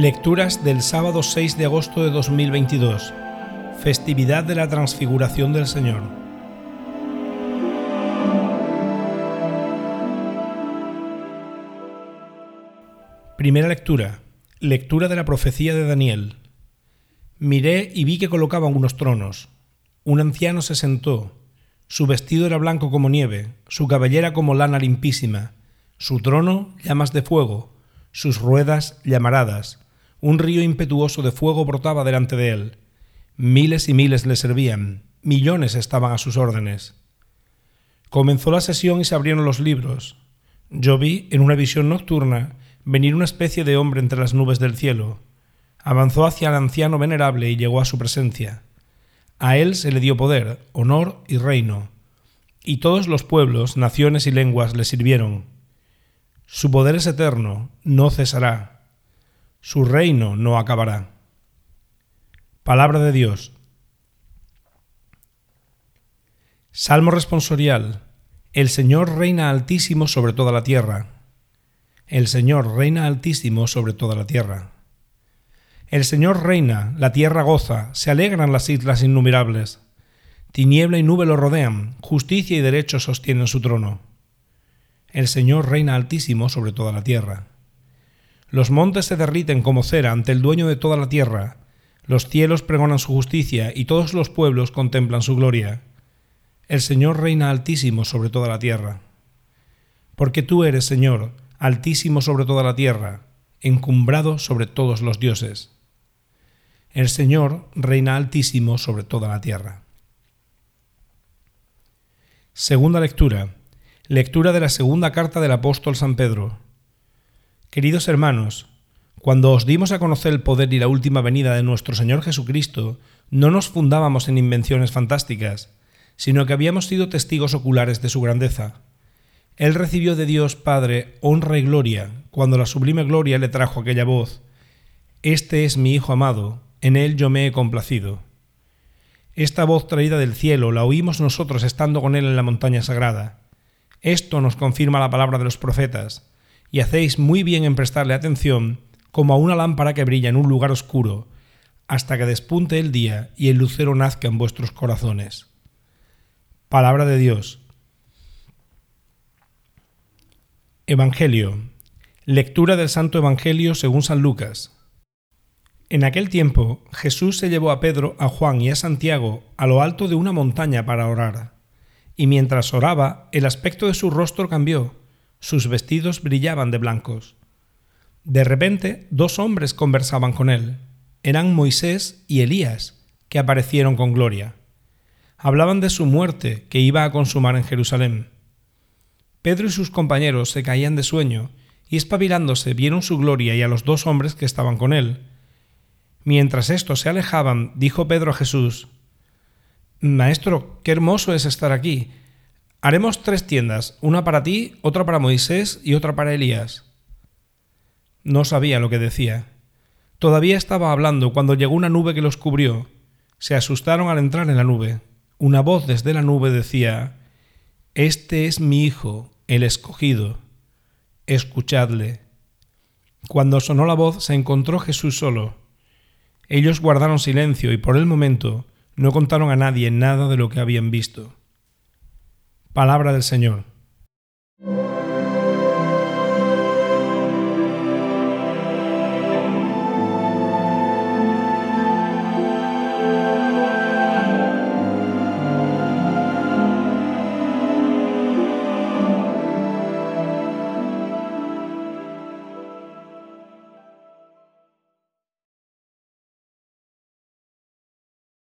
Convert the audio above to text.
Lecturas del sábado 6 de agosto de 2022, festividad de la transfiguración del Señor. Primera lectura. Lectura de la profecía de Daniel. Miré y vi que colocaban unos tronos. Un anciano se sentó. Su vestido era blanco como nieve, su cabellera como lana limpísima, su trono llamas de fuego, sus ruedas llamaradas un río impetuoso de fuego brotaba delante de él. Miles y miles le servían, millones estaban a sus órdenes. Comenzó la sesión y se abrieron los libros. Yo vi, en una visión nocturna, venir una especie de hombre entre las nubes del cielo. Avanzó hacia el anciano venerable y llegó a su presencia. A él se le dio poder, honor y reino, y todos los pueblos, naciones y lenguas le sirvieron. Su poder es eterno, no cesará su reino no acabará. Palabra de Dios. Salmo responsorial. El Señor reina altísimo sobre toda la tierra. El Señor reina altísimo sobre toda la tierra. El Señor reina, la tierra goza, se alegran las islas innumerables. Tiniebla y nube lo rodean, justicia y derecho sostienen su trono. El Señor reina altísimo sobre toda la tierra. Los montes se derriten como cera ante el dueño de toda la tierra. Los cielos pregonan su justicia y todos los pueblos contemplan su gloria. El Señor reina altísimo sobre toda la tierra. Porque tú eres, Señor, altísimo sobre toda la tierra, encumbrado sobre todos los dioses. El Señor reina altísimo sobre toda la tierra. Segunda lectura. Lectura de la segunda carta del apóstol San Pedro. Queridos hermanos, cuando os dimos a conocer el poder y la última venida de nuestro Señor Jesucristo, no nos fundábamos en invenciones fantásticas, sino que habíamos sido testigos oculares de su grandeza. Él recibió de Dios Padre honra y gloria, cuando la sublime gloria le trajo aquella voz, Este es mi Hijo amado, en él yo me he complacido. Esta voz traída del cielo la oímos nosotros estando con él en la montaña sagrada. Esto nos confirma la palabra de los profetas y hacéis muy bien en prestarle atención como a una lámpara que brilla en un lugar oscuro, hasta que despunte el día y el lucero nazca en vuestros corazones. Palabra de Dios. Evangelio. Lectura del Santo Evangelio según San Lucas. En aquel tiempo Jesús se llevó a Pedro, a Juan y a Santiago a lo alto de una montaña para orar. Y mientras oraba, el aspecto de su rostro cambió sus vestidos brillaban de blancos. De repente, dos hombres conversaban con él. Eran Moisés y Elías, que aparecieron con gloria. Hablaban de su muerte que iba a consumar en Jerusalén. Pedro y sus compañeros se caían de sueño, y espabilándose vieron su gloria y a los dos hombres que estaban con él. Mientras estos se alejaban, dijo Pedro a Jesús, Maestro, qué hermoso es estar aquí. Haremos tres tiendas, una para ti, otra para Moisés y otra para Elías. No sabía lo que decía. Todavía estaba hablando cuando llegó una nube que los cubrió. Se asustaron al entrar en la nube. Una voz desde la nube decía, Este es mi Hijo, el escogido. Escuchadle. Cuando sonó la voz se encontró Jesús solo. Ellos guardaron silencio y por el momento no contaron a nadie nada de lo que habían visto. Palabra del Señor.